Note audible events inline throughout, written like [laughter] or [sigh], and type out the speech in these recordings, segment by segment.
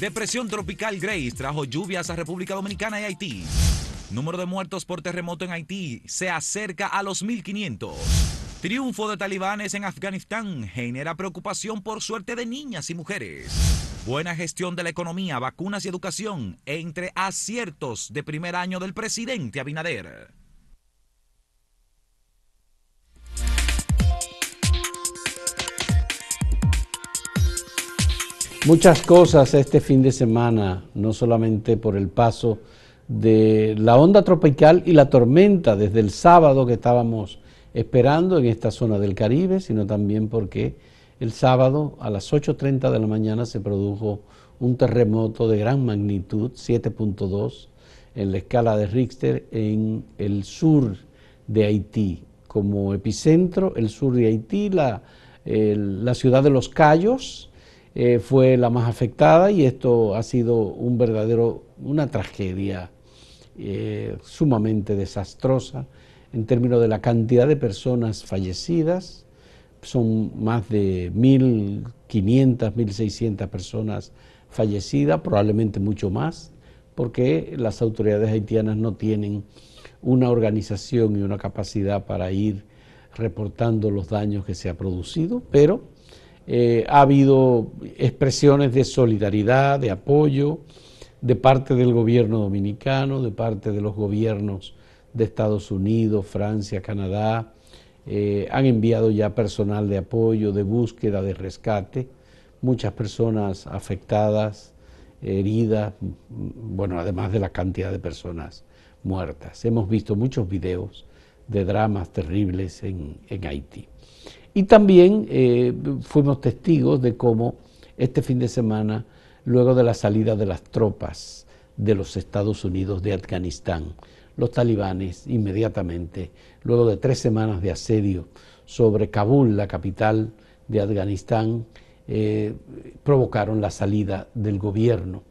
Depresión tropical Grace trajo lluvias a República Dominicana y Haití. Número de muertos por terremoto en Haití se acerca a los 1.500. Triunfo de talibanes en Afganistán genera preocupación por suerte de niñas y mujeres. Buena gestión de la economía, vacunas y educación entre aciertos de primer año del presidente Abinader. Muchas cosas este fin de semana, no solamente por el paso de la onda tropical y la tormenta desde el sábado que estábamos esperando en esta zona del Caribe, sino también porque el sábado a las 8.30 de la mañana se produjo un terremoto de gran magnitud, 7.2, en la escala de Richter en el sur de Haití. Como epicentro, el sur de Haití, la, la ciudad de Los Cayos, eh, fue la más afectada y esto ha sido un verdadero, una tragedia eh, sumamente desastrosa en términos de la cantidad de personas fallecidas. Son más de 1.500, 1.600 personas fallecidas, probablemente mucho más, porque las autoridades haitianas no tienen una organización y una capacidad para ir reportando los daños que se ha producido, pero eh, ha habido expresiones de solidaridad, de apoyo de parte del gobierno dominicano, de parte de los gobiernos de Estados Unidos, Francia, Canadá. Eh, han enviado ya personal de apoyo, de búsqueda, de rescate. Muchas personas afectadas, heridas, bueno, además de la cantidad de personas muertas. Hemos visto muchos videos de dramas terribles en Haití. Y también eh, fuimos testigos de cómo este fin de semana, luego de la salida de las tropas de los Estados Unidos de Afganistán, los talibanes inmediatamente, luego de tres semanas de asedio sobre Kabul, la capital de Afganistán, eh, provocaron la salida del gobierno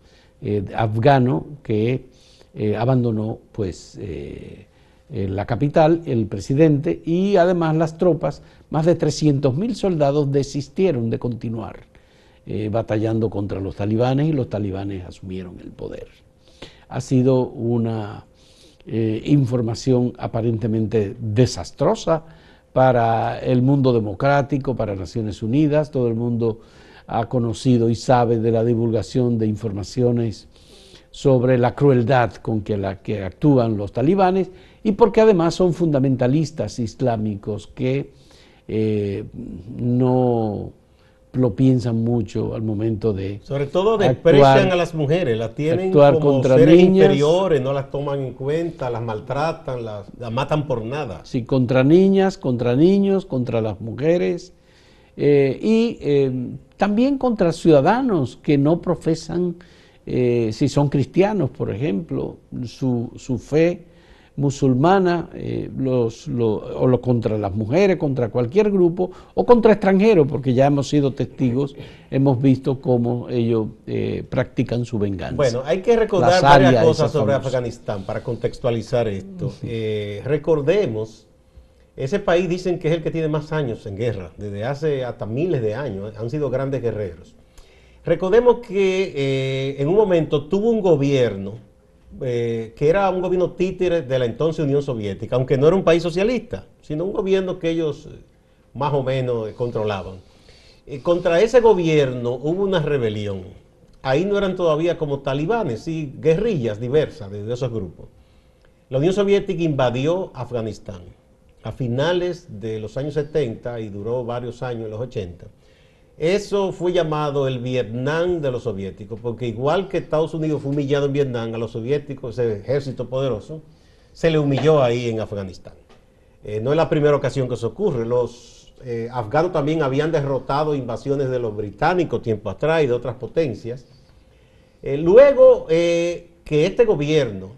eh, afgano que abandonó pues la capital, el presidente y además las tropas más de 300.000 soldados desistieron de continuar eh, batallando contra los talibanes y los talibanes asumieron el poder. Ha sido una eh, información aparentemente desastrosa para el mundo democrático, para Naciones Unidas. Todo el mundo ha conocido y sabe de la divulgación de informaciones sobre la crueldad con que, la, que actúan los talibanes y porque además son fundamentalistas islámicos que eh, no lo piensan mucho al momento de sobre todo desprecian a las mujeres las tienen como contra seres inferiores no las toman en cuenta las maltratan las, matan por nada. Sí contra niñas contra niños contra las mujeres eh, y eh, también contra ciudadanos que no profesan si son cristianos por ejemplo su, su fe musulmana, eh, los, o lo, contra las mujeres, contra cualquier grupo, o contra extranjeros, porque ya hemos sido testigos, hemos visto cómo ellos eh, practican su venganza. Bueno, hay que recordar varias cosas sobre Afganistán para contextualizar esto. Eh, recordemos, ese país dicen que es el que tiene más años en guerra, desde hace hasta miles de años, han sido grandes guerreros. Recordemos que en un momento tuvo un gobierno, eh, que era un gobierno títere de la entonces Unión Soviética, aunque no era un país socialista, sino un gobierno que ellos eh, más o menos eh, controlaban. contra ese gobierno hubo una rebelión. Ahí no eran todavía como talibanes, sí, guerrillas diversas de, esos grupos. La Unión Soviética invadió Afganistán a finales de los años 70 y duró varios años en los 80 eso fue llamado el Vietnam de los soviéticos, porque igual que Estados Unidos fue humillado en Vietnam a los soviéticos, ese ejército poderoso, se le humilló ahí en Afganistán. Eh, no es la primera ocasión que eso ocurre. Los eh, afganos también habían derrotado invasiones de los británicos tiempo atrás y de otras potencias. Eh, luego que este gobierno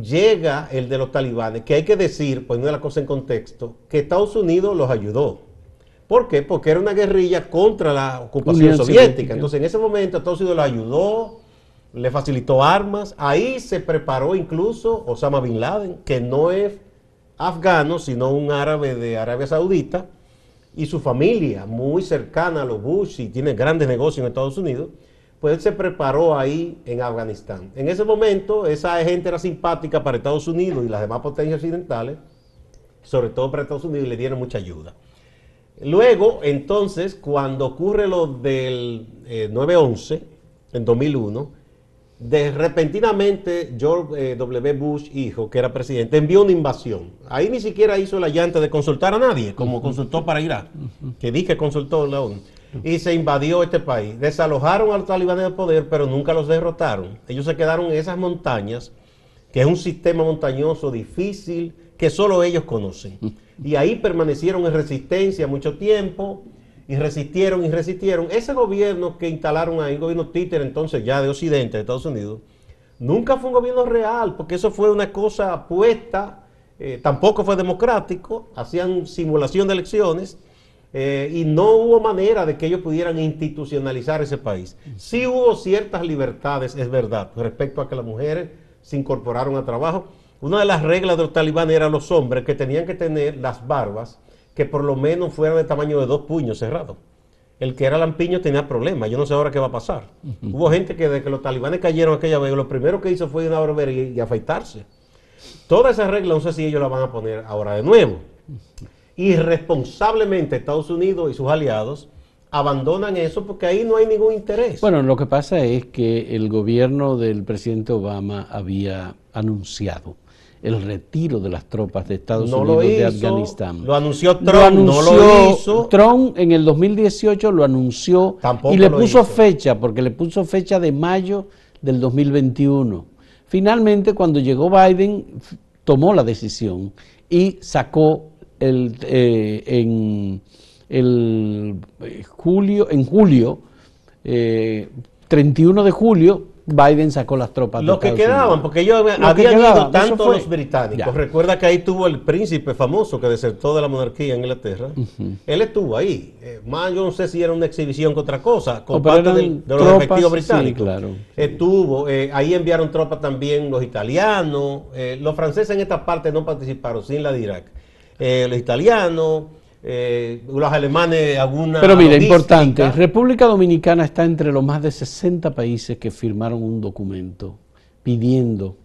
llega el de los talibanes, que hay que decir, poniendo la cosa en contexto, que Estados Unidos los ayudó ¿Por qué? Porque era una guerrilla contra la ocupación soviética. Entonces, en ese momento, Estados Unidos lo ayudó, le facilitó armas. Ahí se preparó incluso Osama Bin Laden, que no es afgano, sino un árabe de Arabia Saudita, y su familia, muy cercana a los Bush y tiene grandes negocios en Estados Unidos. pues él se preparó ahí en Afganistán. En ese momento, esa gente era simpática para Estados Unidos y las demás potencias occidentales, sobre todo para Estados Unidos, y le dieron mucha ayuda. Luego, entonces, cuando ocurre lo del 9-11, eh, en 2001, de repentinamente George eh, W. Bush, hijo, que era presidente, envió una invasión. Ahí ni siquiera hizo la llanta de consultar a nadie, como consultó para Irak, que di que consultó la ONU. Y se invadió este país. Desalojaron a los talibanes del poder, pero nunca los derrotaron. Ellos se quedaron en esas montañas, que es un sistema montañoso difícil, que solo ellos conocen. Y ahí permanecieron en resistencia mucho tiempo y resistieron y resistieron. Ese gobierno que instalaron ahí, el gobierno títer entonces ya de Occidente, de Estados Unidos, nunca fue un gobierno real, porque eso fue una cosa puesta, eh, tampoco fue democrático, hacían simulación de elecciones. Eh, y no hubo manera de que ellos pudieran institucionalizar ese país. Sí hubo ciertas libertades, es verdad, respecto a que las mujeres se incorporaron al trabajo. Una de las reglas de los talibanes era los hombres que tenían que tener las barbas que por lo menos fuera de tamaño de dos puños cerrados. El que era lampiño tenía problemas. Yo no sé ahora qué va a pasar. Hubo gente que desde que los talibanes cayeron aquella vez, lo primero que hizo fue ir a una barbería y, afeitarse. Todas esas reglas, no sé si ellos las van a poner ahora de nuevo. Irresponsablemente Estados Unidos y sus aliados abandonan eso porque ahí no hay ningún interés. Bueno, lo que pasa es que el gobierno del presidente Obama había anunciado el retiro de las tropas de Estados Unidos de Afganistán. Lo anunció Trump, no lo hizo. Trump en el 2018 lo anunció y le puso fecha, porque le puso fecha de mayo del 2021. Finalmente, cuando llegó Biden, tomó la decisión y sacó el, eh, en el eh, julio, en julio, 31 eh, de julio, Biden sacó las tropas. Los que quedaban, porque ellos habían ido tanto los británicos. Recuerda que ahí tuvo el príncipe famoso que desertó de la monarquía en Inglaterra. Él estuvo ahí. Eh, más yo no sé si era una exhibición que otra cosa, con parte de los efectivos británicos. claro. Estuvo, eh, ahí enviaron tropas también los italianos. Eh, los franceses en esta parte no participaron, sin la de Irak. los italianos. Eh, los alemanes alguna Pero mira, importante, República Dominicana está entre los más de 60 países que firmaron un documento pidiendo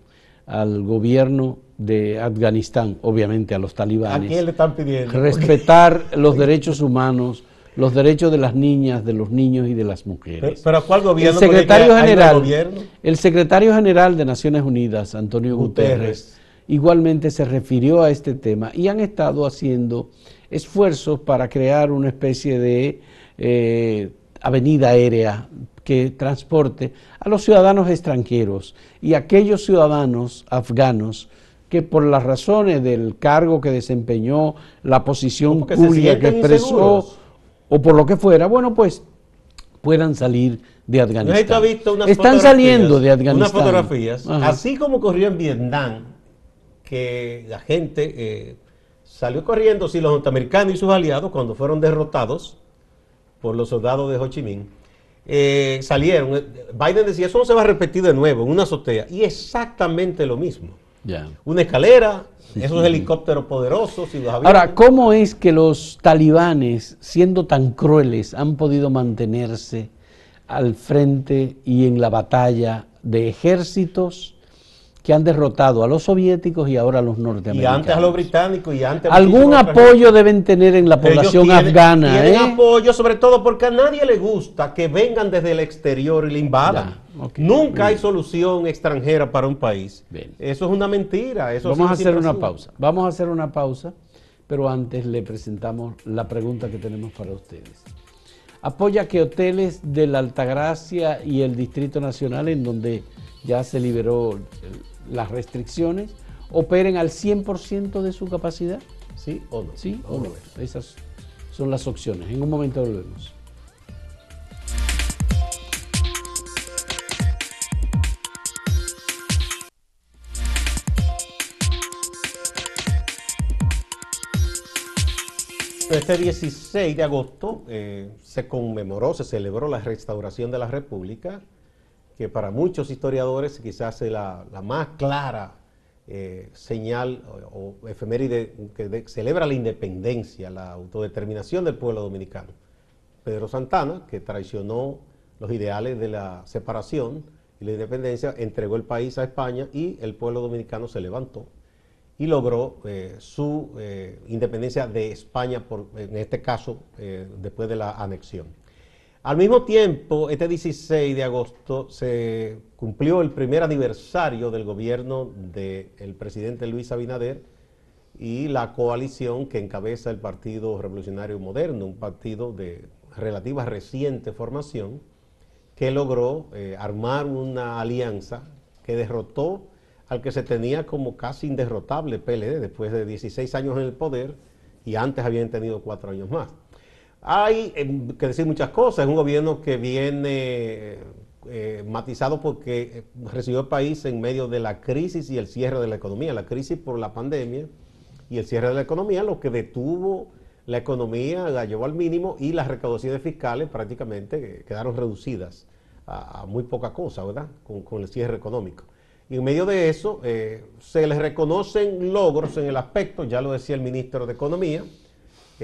al gobierno de Afganistán, obviamente a los talibanes, ¿A le están pidiendo? respetar [laughs] los derechos humanos, los derechos de las niñas, de los niños y de las mujeres. ¿Pero, a cuál gobierno? El secretario, general, el secretario general de Naciones Unidas, Antonio Guterres, igualmente se refirió a este tema y han estado haciendo esfuerzos para crear una especie de eh, avenida aérea que transporte a los ciudadanos extranjeros y aquellos ciudadanos afganos que por las razones del cargo que desempeñó, la posición pública que expresó o por lo que fuera, bueno, pues puedan salir de Afganistán. Están saliendo de Afganistán. Unas fotografías, así como ocurrió en Vietnam, que la gente eh, salió corriendo, sí, los norteamericanos y sus aliados, cuando fueron derrotados por los soldados de Ho Chi Minh, eh, salieron. Biden decía, eso no se va a repetir de nuevo en una azotea. Y exactamente lo mismo. Una escalera, esos helicópteros poderosos y los aviones. Ahora, ¿cómo es que los talibanes, siendo tan crueles, han podido mantenerse al frente y en la batalla de ejércitos que han derrotado a los soviéticos y ahora a los norteamericanos. Y antes a los británicos y antes a Algún apoyo deben tener en la población afgana. Tienen ¿eh? apoyo, sobre todo porque a nadie le gusta que vengan desde el exterior y le invadan. Nunca hay solución extranjera para un país. Eso es una mentira. Eso Vamos a hacer una pausa. Vamos a hacer una pausa, pero antes le presentamos la pregunta que tenemos para ustedes. Apoya que hoteles de la Altagracia y el Distrito Nacional, en donde ya se liberó las restricciones operen al 100% de su capacidad? ¿Sí o no? Sí o no. Esas son las opciones. En un momento volvemos. Este 16 de agosto eh, se conmemoró, se celebró la restauración de la República que para muchos historiadores quizás es la, más clara eh, señal o, efeméride que celebra la independencia, la autodeterminación del pueblo dominicano. Pedro Santana, que traicionó los ideales de la separación y la independencia, entregó el país a España y el pueblo dominicano se levantó y logró eh, su eh, independencia de España, en este caso, después de la anexión. Al mismo tiempo, este 16 de agosto se cumplió el primer aniversario del gobierno del presidente Luis Abinader y la coalición que encabeza el Partido Revolucionario Moderno, un partido de relativa reciente formación, que logró armar una alianza que derrotó al que se tenía como casi inderrotable PLD después de 16 años en el poder y antes habían tenido cuatro años más. Hay em, que decir muchas cosas, es un gobierno que viene eh, matizado porque eh, recibió el país en medio de la crisis y el cierre de la economía, la crisis por la pandemia y el cierre de la economía, lo que detuvo la economía, la llevó al mínimo y las recaudaciones fiscales prácticamente eh, quedaron reducidas a, muy poca cosa, ¿verdad? con el cierre económico. Y en medio de eso se les reconocen logros en el aspecto, ya lo decía el ministro de Economía,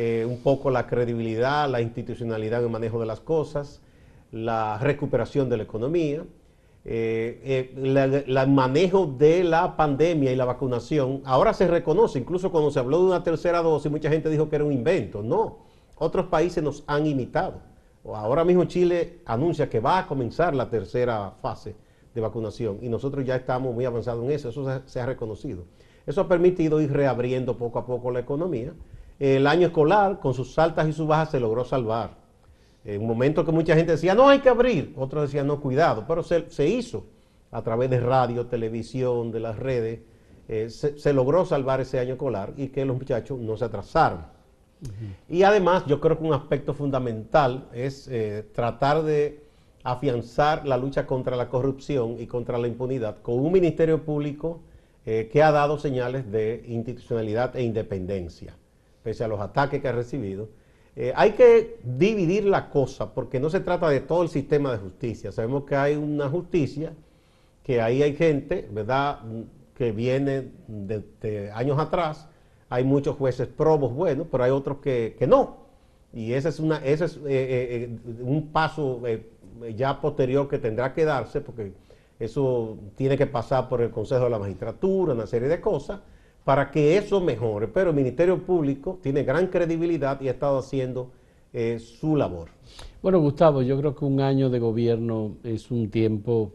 eh, un poco la credibilidad, la institucionalidad en el manejo de las cosas, la recuperación de la economía, eh, el manejo de la pandemia y la vacunación. Ahora se reconoce, incluso cuando se habló de una tercera dosis, mucha gente dijo que era un invento. No, otros países nos han imitado. Ahora mismo Chile anuncia que va a comenzar la tercera fase de vacunación y nosotros ya estamos muy avanzados en eso, eso se, ha reconocido. Eso ha permitido ir reabriendo poco a poco la economía. El año escolar, con sus altas y sus bajas, se logró salvar. En un momento que mucha gente decía, no hay que abrir, otros decían, no, cuidado, pero se, hizo a través de radio, televisión, de las redes, eh, se, logró salvar ese año escolar y que los muchachos no se atrasaron. Y además, yo creo que un aspecto fundamental es eh, tratar de afianzar la lucha contra la corrupción y contra la impunidad con un Ministerio Público eh, que ha dado señales de institucionalidad e independencia, pese a los ataques que ha recibido. Eh, hay que dividir la cosa porque no se trata de todo el sistema de justicia. Sabemos que hay una justicia, que ahí hay gente, ¿verdad?, que viene de, años atrás. Hay muchos jueces probos buenos, pero hay otros que, no. Y ese es, una, ese es eh, un paso ya posterior que tendrá que darse, porque eso tiene que pasar por el Consejo de la Magistratura, una serie de cosas, para que eso mejore. Pero el Ministerio Público tiene gran credibilidad y ha estado haciendo eh, su labor. Bueno, Gustavo, yo creo que un año de gobierno es un tiempo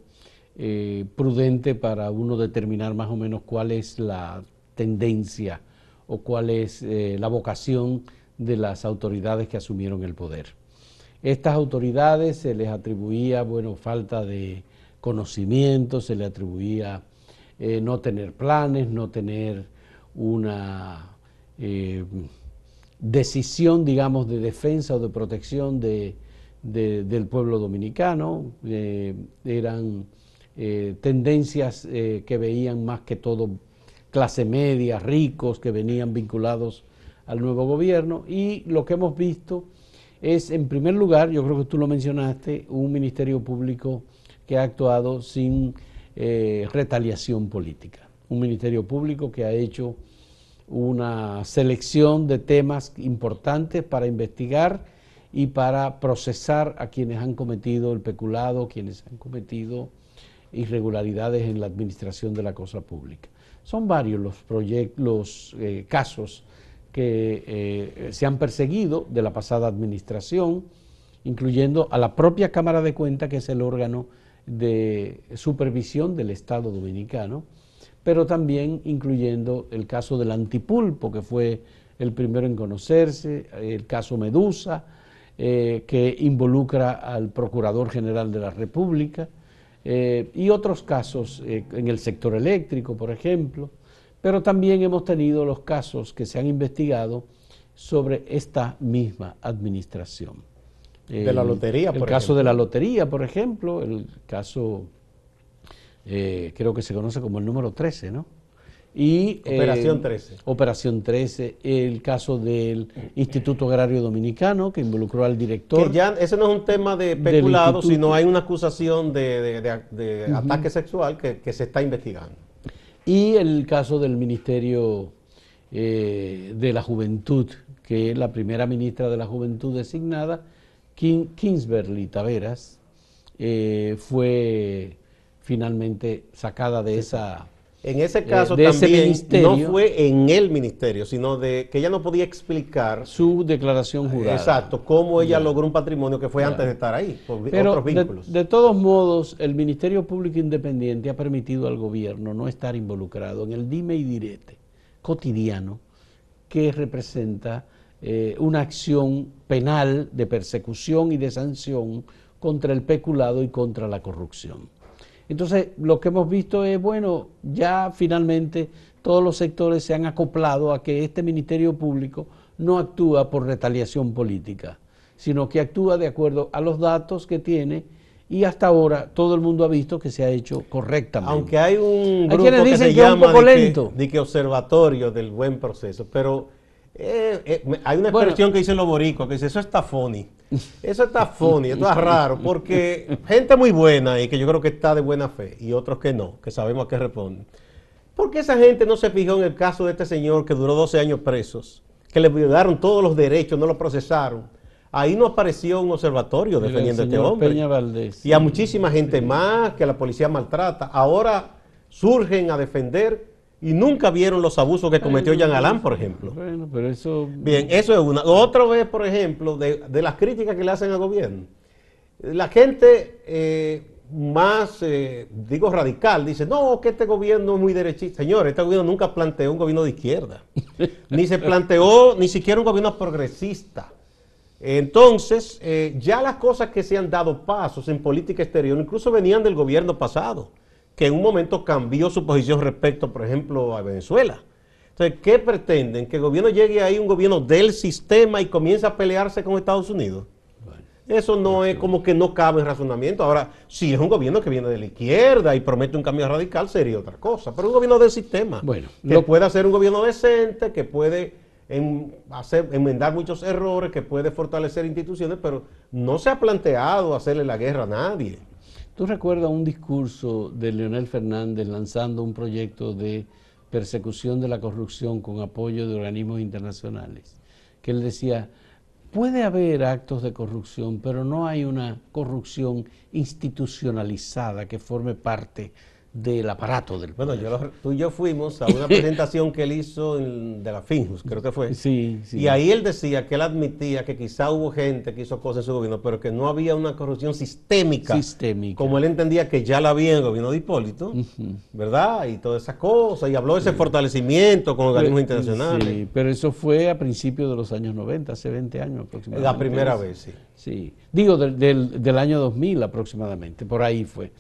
eh, prudente para uno determinar más o menos cuál es la tendencia o cuál es eh, la vocación de las autoridades que asumieron el poder. Estas autoridades se les atribuía, bueno, falta de conocimiento, se les atribuía no tener planes, no tener una eh, decisión, digamos, de defensa o de protección del pueblo dominicano. Eh, eran tendencias que veían más que todo clase media, ricos, que venían vinculados al nuevo gobierno. Y lo que hemos visto es, en primer lugar, yo creo que tú lo mencionaste, un ministerio público que ha actuado sin eh, retaliación política. Un ministerio público que ha hecho una selección de temas importantes para investigar y para procesar a quienes han cometido el peculado, quienes han cometido irregularidades en la administración de la cosa pública. Son varios los, los eh, casos que eh, se han perseguido de la pasada administración, incluyendo a la propia Cámara de Cuentas, que es el órgano de supervisión del Estado dominicano, pero también incluyendo el caso del antipulpo, que fue el primero en conocerse, el caso Medusa, eh, que involucra al Procurador General de la República, eh, y otros casos en el sector eléctrico, por ejemplo. Pero también hemos tenido los casos que se han investigado sobre esta misma administración. De la lotería, por El caso de la lotería, por ejemplo, el caso, eh, creo que se conoce como el número 13, ¿no? Y, Operación 13. Eh, Operación 13, el caso del Instituto Agrario Dominicano, que involucró al director. Que ya ese no es un tema de peculado, sino hay una acusación de, ataque sexual que se está investigando y el caso del Ministerio eh, de la Juventud, que la primera ministra de la Juventud designada, King, Kingsbury Taveras, eh, fue finalmente sacada de esa en ese eh, caso también no fue en el ministerio, sino de que ella no podía explicar su declaración jurada. Exacto, cómo ella logró un patrimonio que fue antes de estar ahí, por otros vínculos. De, todos modos, el Ministerio Público Independiente ha permitido al gobierno no estar involucrado en el dime y direte cotidiano que representa eh, una acción penal de persecución y de sanción contra el peculado y contra la corrupción. Entonces, lo que hemos visto es, bueno, ya finalmente todos los sectores se han acoplado a que este Ministerio Público no actúa por retaliación política, sino que actúa de acuerdo a los datos que tiene y hasta ahora todo el mundo ha visto que se ha hecho correctamente. Aunque hay un grupo que se llama de que observatorio del buen proceso, pero eh, eh, hay una expresión que dicen los boricos, que dice, eso está funny. Eso está funny, esto es raro, porque gente muy buena y que yo creo que está de buena fe, y otros que no, que sabemos a qué responden. ¿Por qué esa gente no se fijó en el caso de este señor que duró 12 años presos, que le violaron todos los derechos, no lo procesaron? Ahí no apareció un observatorio defendiendo a este hombre. y a muchísima gente más que la policía maltrata. Ahora surgen a defender y nunca vieron los abusos que cometió Jean Alain, por ejemplo. Bueno, pero eso... Bien, eso es una. Otro es, por ejemplo, de, las críticas que le hacen al gobierno. La gente eh, más, eh, digo, radical, dice, no, que este gobierno es muy derechista. Señores, este gobierno nunca planteó un gobierno de izquierda. [laughs] ni se planteó ni siquiera un gobierno progresista. Entonces, eh, ya las cosas que se han dado pasos en política exterior, incluso venían del gobierno pasado que en un momento cambió su posición respecto, por ejemplo, a Venezuela. Entonces, ¿qué pretenden? ¿Que el gobierno llegue ahí, un gobierno del sistema y comience a pelearse con Estados Unidos? Eso no es como que no cabe en razonamiento. Ahora, si es un gobierno que viene de la izquierda y promete un cambio radical, sería otra cosa. Pero un gobierno del sistema, bueno, que puede hacer un gobierno decente, que puede hacer, enmendar muchos errores, que puede fortalecer instituciones, pero no se ha planteado hacerle la guerra a nadie. ¿Tú recuerdas un discurso de Leonel Fernández lanzando un proyecto de persecución de la corrupción con apoyo de organismos internacionales? Que él decía, puede haber actos de corrupción, pero no hay una corrupción institucionalizada que forme parte del aparato del Bueno, yo, tú y yo fuimos a una [laughs] presentación que él hizo de la Finjus, creo que fue. Sí, sí. Y ahí él decía que él admitía que quizá hubo gente que hizo cosas en su gobierno, pero que no había una corrupción sistémica. Sistémica. Como él entendía que ya la había en el gobierno de Hipólito, ¿verdad? Y todas esas cosas. Y habló de ese fortalecimiento con organismos internacionales. Sí, pero eso fue a principios de los años 90, hace 20 años aproximadamente. La primera vez, sí. Sí. Digo, del, del año 2000 aproximadamente, por ahí fue.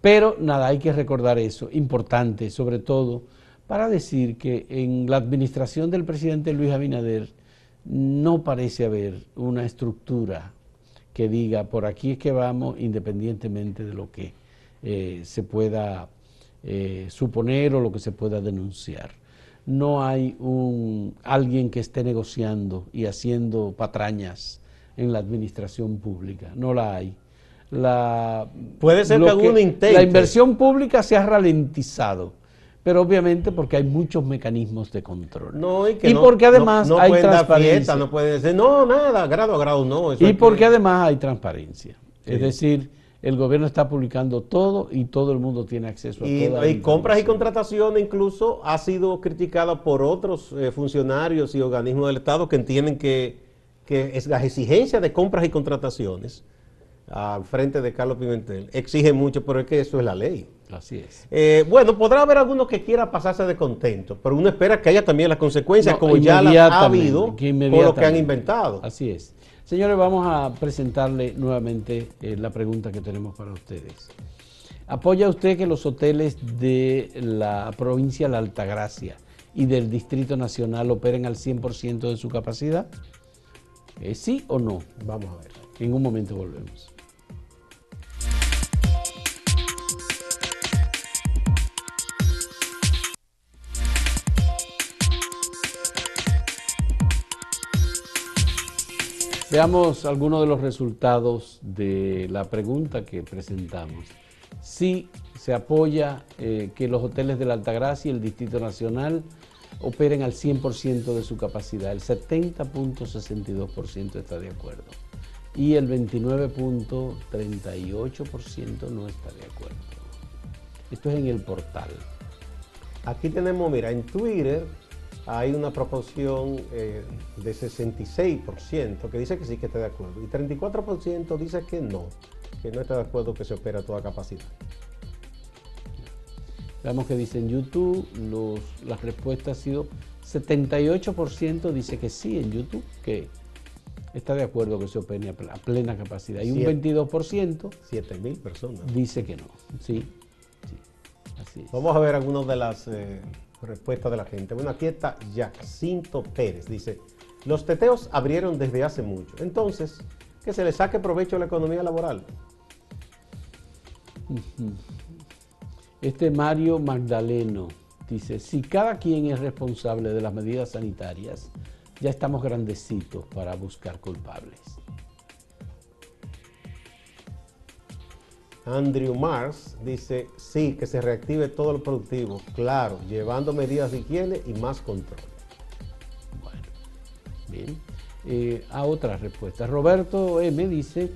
Pero nada, hay que recordar eso, importante sobre todo, para decir que en la administración del presidente Luis Abinader no parece haber una estructura que diga por aquí es que vamos independientemente de lo que eh, se pueda eh, suponer o lo que se pueda denunciar. No hay un, alguien que esté negociando y haciendo patrañas en la administración pública, no la hay la, Puede ser que, La inversión pública se ha ralentizado, pero obviamente porque hay muchos mecanismos de control. No, y, porque además hay transparencia. no puede decir, no, nada, grado a grado no. y porque además hay transparencia. Es decir, el gobierno está publicando todo y todo el mundo tiene acceso a y, Y compras y contrataciones incluso ha sido criticada por otros eh, funcionarios y organismos del Estado que entienden que, que es las exigencias de compras y contrataciones al frente de Carlos Pimentel exige mucho, pero es que eso es la ley. Así es. Eh, bueno, podrá haber alguno que quiera pasarse de contento, pero uno espera que haya también las consecuencias, como ya las ha habido con lo que han inventado. Así es. Señores, vamos a presentarle nuevamente eh, la pregunta que tenemos para ustedes. ¿Apoya usted que los hoteles de la provincia de la Altagracia y del Distrito Nacional operen al 100% de su capacidad? ¿Eh, ¿Sí o no? Vamos a ver. En un momento volvemos. Veamos algunos de los resultados de la pregunta que presentamos. Sí se apoya eh, que los hoteles de la Altagracia y el Distrito Nacional operen al 100% de su capacidad. El 70.62% está de acuerdo. y el 29.38% no está de acuerdo. Esto es en el portal. Aquí tenemos, mira, en Twitter hay una proporción eh, de 66% que dice que sí que está de acuerdo y 34% dice que no, que no está de acuerdo que se opera a toda capacidad. Veamos que dice en YouTube, los, las respuestas ha sido 78% dice que sí en YouTube, que está de acuerdo que se opere a plena capacidad. Y un 22%, 7 mil personas, dice que no. Sí, así es. Vamos a ver algunas de las eh, respuestas de la gente. Bueno, aquí está Jacinto Pérez. Dice, los teteos abrieron desde hace mucho. Entonces, que se le saque provecho a la economía laboral. Este Mario Magdaleno dice, si cada quien es responsable de las medidas sanitarias, ya estamos grandecitos para buscar culpables. Andrew Mars dice, sí, que se reactive todo lo productivo, claro, llevando medidas de higiene y más control. Bueno, bien. Eh, a otra respuesta. Roberto M dice,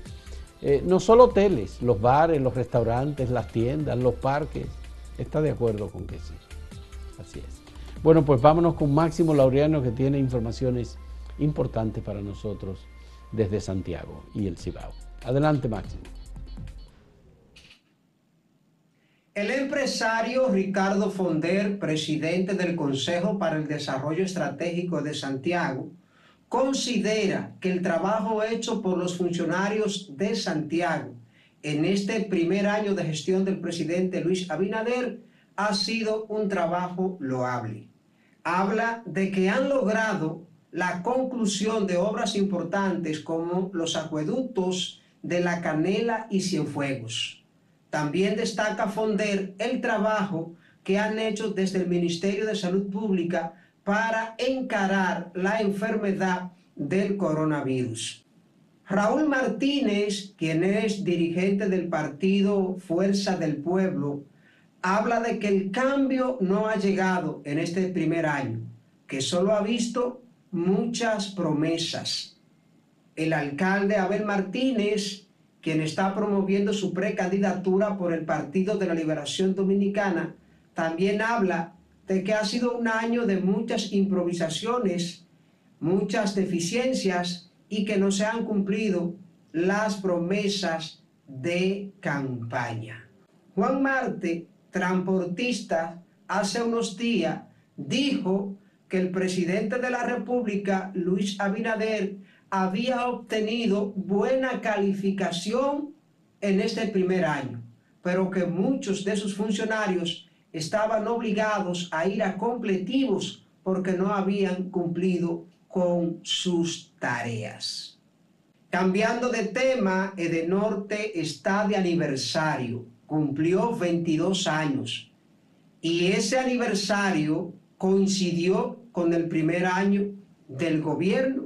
eh, no solo hoteles, los bares, los restaurantes, las tiendas, los parques, está de acuerdo con que sí. Así es. Bueno, pues vámonos con Máximo Laureano que tiene informaciones importantes para nosotros desde Santiago y el Cibao. Adelante, Máximo. El empresario Ricardo Fonder, presidente del Consejo para el Desarrollo Estratégico de Santiago, considera que el trabajo hecho por los funcionarios de Santiago en este primer año de gestión del presidente Luis Abinader ha sido un trabajo loable. Habla de que han logrado la conclusión de obras importantes como los acueductos de La Canela y Cienfuegos. También destaca Fonder el trabajo que han hecho desde el Ministerio de Salud Pública para encarar la enfermedad del coronavirus. Raúl Martínez, quien es dirigente del partido Fuerza del Pueblo, habla de que el cambio no ha llegado en este primer año, que solo ha visto muchas promesas. El alcalde Abel Martínez, quien está promoviendo su precandidatura por el Partido de la Liberación Dominicana, también habla de que ha sido un año de muchas improvisaciones, muchas deficiencias y que no se han cumplido las promesas de campaña. Juan Marte transportista hace unos días dijo que el presidente de la República, Luis Abinader, había obtenido buena calificación en este primer año, pero que muchos de sus funcionarios estaban obligados a ir a completivos porque no habían cumplido con sus tareas. Cambiando de tema, Edenorte está de aniversario cumplió 22 años y ese aniversario coincidió con el primer año del gobierno.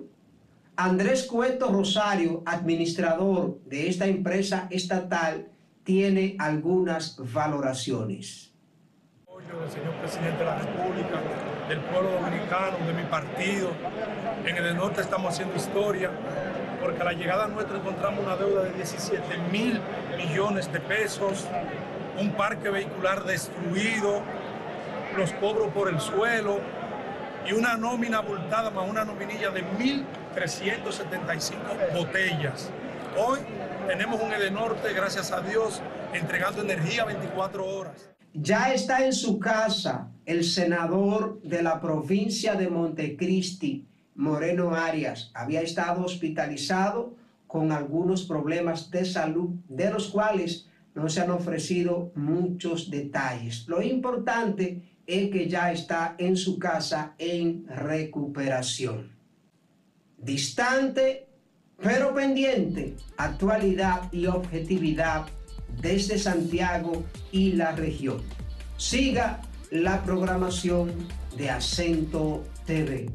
Andrés Cueto Rosario, administrador de esta empresa estatal, tiene algunas valoraciones. Del señor presidente de la República, del pueblo dominicano, de mi partido. En el norte estamos haciendo historia porque a la llegada nuestra encontramos una deuda de 17 mil millones de pesos, un parque vehicular destruido, los cobros por el suelo y una nómina abultada más una nominilla de 1.375 botellas. Hoy tenemos un Edenorte, gracias a Dios, entregando energía 24 horas. Ya está en su casa el senador de la provincia de Montecristi, Moreno Arias había estado hospitalizado con algunos problemas de salud, de los cuales no se han ofrecido muchos detalles. Lo importante es que ya está en su casa en recuperación. Distante, pero pendiente, actualidad y objetividad desde Santiago y la región. Siga la programación de Acento TV.